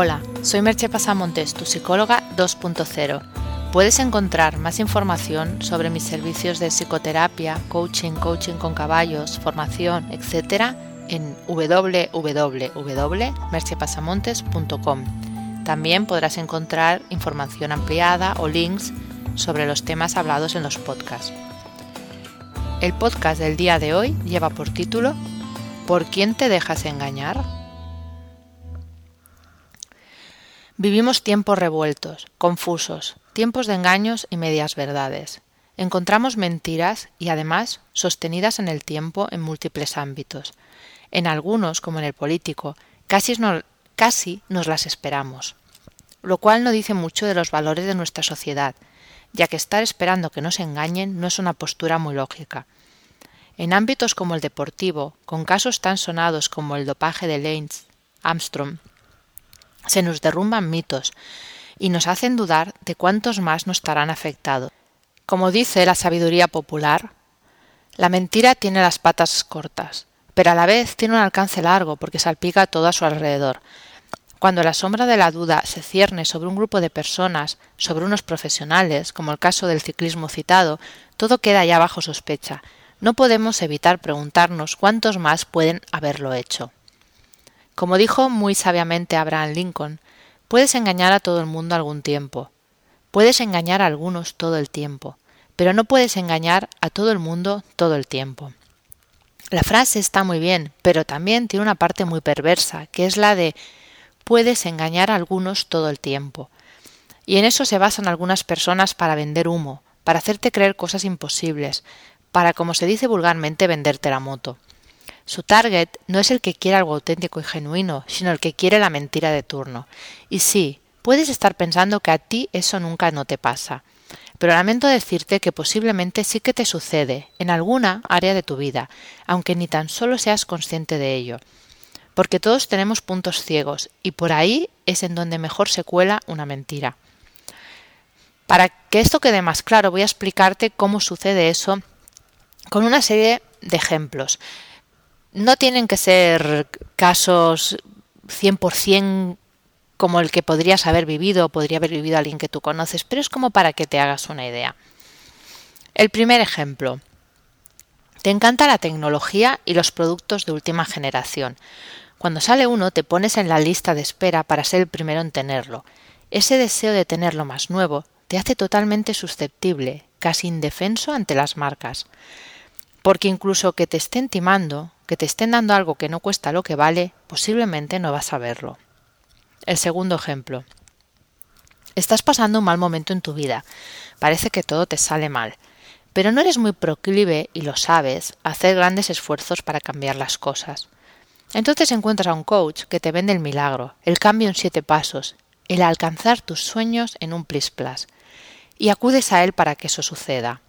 Hola, soy Merche Pasamontes, tu psicóloga 2.0. Puedes encontrar más información sobre mis servicios de psicoterapia, coaching, coaching con caballos, formación, etc. en www.merchepasamontes.com. También podrás encontrar información ampliada o links sobre los temas hablados en los podcasts. El podcast del día de hoy lleva por título ¿Por quién te dejas engañar? Vivimos tiempos revueltos, confusos, tiempos de engaños y medias verdades. Encontramos mentiras y además sostenidas en el tiempo en múltiples ámbitos. En algunos, como en el político, casi, nos las esperamos. Lo cual no dice mucho de los valores de nuestra sociedad, ya que estar esperando que nos engañen no es una postura muy lógica. En ámbitos como el deportivo, con casos tan sonados como el dopaje de Lance Armstrong, se nos derrumban mitos y nos hacen dudar de cuántos más nos estarán afectados. Como dice la sabiduría popular, la mentira tiene las patas cortas, pero a la vez tiene un alcance largo porque salpica todo a su alrededor. Cuando la sombra de la duda se cierne sobre un grupo de personas, sobre unos profesionales, como el caso del ciclismo citado, todo queda ya bajo sospecha. No podemos evitar preguntarnos cuántos más pueden haberlo hecho. Como dijo muy sabiamente Abraham Lincoln, puedes engañar a todo el mundo algún tiempo, puedes engañar a algunos todo el tiempo, pero no puedes engañar a todo el mundo todo el tiempo. La frase está muy bien, pero también tiene una parte muy perversa, que es la de puedes engañar a algunos todo el tiempo. Y en eso se basan algunas personas para vender humo, para hacerte creer cosas imposibles, para, como se dice vulgarmente, venderte la moto. Su target no es el que quiere algo auténtico y genuino, sino el que quiere la mentira de turno. Y sí, puedes estar pensando que a ti eso nunca no te pasa. Pero lamento decirte que posiblemente sí que te sucede en alguna área de tu vida, aunque ni tan solo seas consciente de ello. Porque todos tenemos puntos ciegos, y por ahí es en donde mejor se cuela una mentira. Para que esto quede más claro, voy a explicarte cómo sucede eso con una serie de ejemplos no tienen que ser casos 100% como el que podrías haber vivido o podría haber vivido alguien que tú conoces, pero es como para que te hagas una idea. El primer ejemplo. Te encanta la tecnología y los productos de última generación. Cuando sale uno te pones en la lista de espera para ser el primero en tenerlo. Ese deseo de tenerlo más nuevo te hace totalmente susceptible, casi indefenso ante las marcas. Porque incluso que te estén timando, que te estén dando algo que no cuesta lo que vale, posiblemente no vas a verlo. El segundo ejemplo. Estás pasando un mal momento en tu vida. Parece que todo te sale mal. Pero no eres muy proclive, y lo sabes, a hacer grandes esfuerzos para cambiar las cosas. Entonces encuentras a un coach que te vende el milagro, el cambio en siete pasos, el alcanzar tus sueños en un plis plas. Y acudes a él para que eso suceda.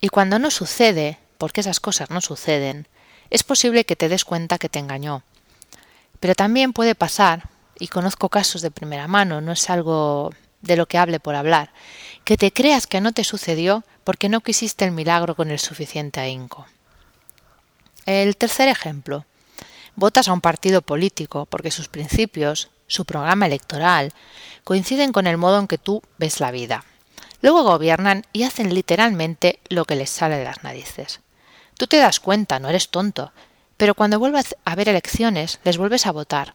Y cuando no sucede, porque esas cosas no suceden, es posible que te des cuenta que te engañó. Pero también puede pasar, y conozco casos de primera mano, no es algo de lo que hable por hablar, que te creas que no te sucedió porque no quisiste el milagro con el suficiente ahínco. El tercer ejemplo. Votas a un partido político porque sus principios, su programa electoral, coinciden con el modo en que tú ves la vida. Luego gobiernan y hacen literalmente lo que les sale de las narices. Tú te das cuenta, no eres tonto, pero cuando vuelves a haber elecciones les vuelves a votar,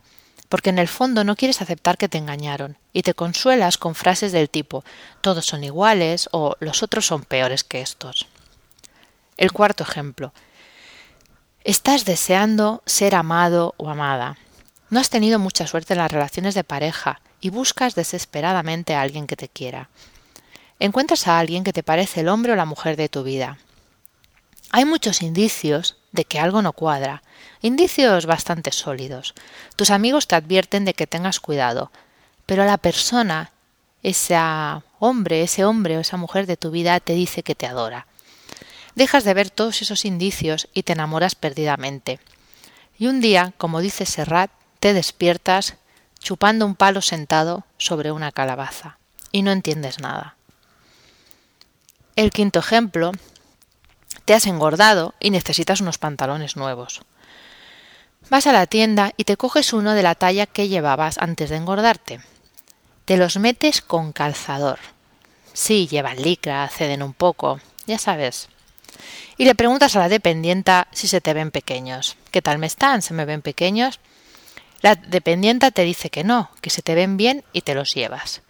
porque en el fondo no quieres aceptar que te engañaron, y te consuelas con frases del tipo todos son iguales o los otros son peores que estos. El cuarto ejemplo. Estás deseando ser amado o amada. No has tenido mucha suerte en las relaciones de pareja y buscas desesperadamente a alguien que te quiera. Encuentras a alguien que te parece el hombre o la mujer de tu vida. Hay muchos indicios de que algo no cuadra, indicios bastante sólidos. Tus amigos te advierten de que tengas cuidado, pero la persona, ese hombre, ese hombre o esa mujer de tu vida te dice que te adora. Dejas de ver todos esos indicios y te enamoras perdidamente. Y un día, como dice Serrat, te despiertas chupando un palo sentado sobre una calabaza y no entiendes nada. El quinto ejemplo, te has engordado y necesitas unos pantalones nuevos. Vas a la tienda y te coges uno de la talla que llevabas antes de engordarte. Te los metes con calzador. Sí, llevan licra, ceden un poco, ya sabes. Y le preguntas a la dependienta si se te ven pequeños. ¿Qué tal me están? ¿Se me ven pequeños? La dependienta te dice que no, que se te ven bien y te los llevas.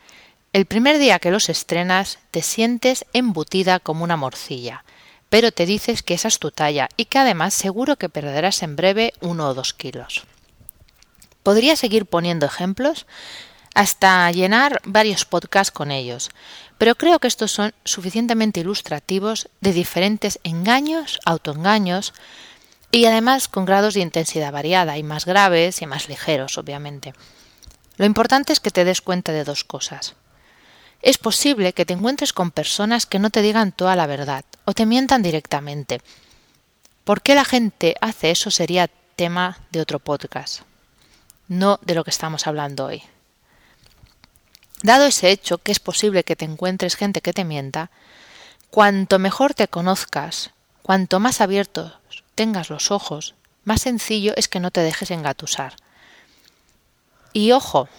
El primer día que los estrenas te sientes embutida como una morcilla, pero te dices que esa es tu talla y que además seguro que perderás en breve uno o dos kilos. Podría seguir poniendo ejemplos hasta llenar varios podcasts con ellos, pero creo que estos son suficientemente ilustrativos de diferentes engaños, autoengaños y además con grados de intensidad variada y más graves y más ligeros, obviamente. Lo importante es que te des cuenta de dos cosas. Es posible que te encuentres con personas que no te digan toda la verdad o te mientan directamente. ¿Por qué la gente hace eso sería tema de otro podcast, no de lo que estamos hablando hoy? Dado ese hecho que es posible que te encuentres gente que te mienta, cuanto mejor te conozcas, cuanto más abiertos tengas los ojos, más sencillo es que no te dejes engatusar. Y ojo,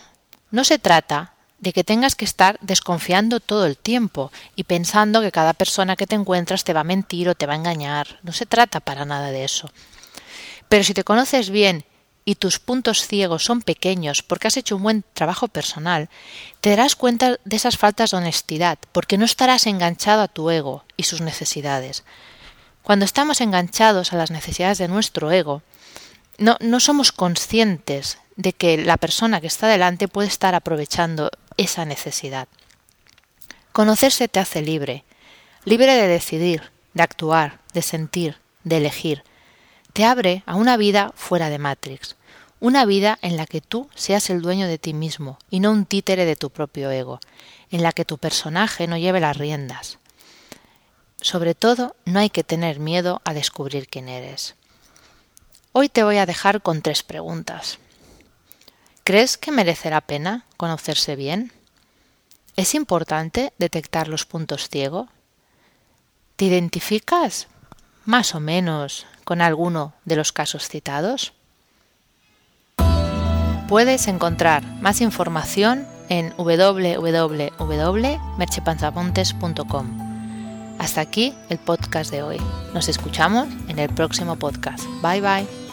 no se trata de que tengas que estar desconfiando todo el tiempo y pensando que cada persona que te encuentras te va a mentir o te va a engañar. No se trata para nada de eso. Pero si te conoces bien y tus puntos ciegos son pequeños porque has hecho un buen trabajo personal, te darás cuenta de esas faltas de honestidad porque no estarás enganchado a tu ego y sus necesidades. Cuando estamos enganchados a las necesidades de nuestro ego, no, no somos conscientes de que la persona que está delante puede estar aprovechando esa necesidad. Conocerse te hace libre, libre de decidir, de actuar, de sentir, de elegir. Te abre a una vida fuera de Matrix, una vida en la que tú seas el dueño de ti mismo y no un títere de tu propio ego, en la que tu personaje no lleve las riendas. Sobre todo, no hay que tener miedo a descubrir quién eres. Hoy te voy a dejar con tres preguntas. ¿Crees que merece la pena conocerse bien? ¿Es importante detectar los puntos ciegos? ¿Te identificas más o menos con alguno de los casos citados? Puedes encontrar más información en www.merchepanzamontes.com. Hasta aquí el podcast de hoy. Nos escuchamos en el próximo podcast. Bye bye.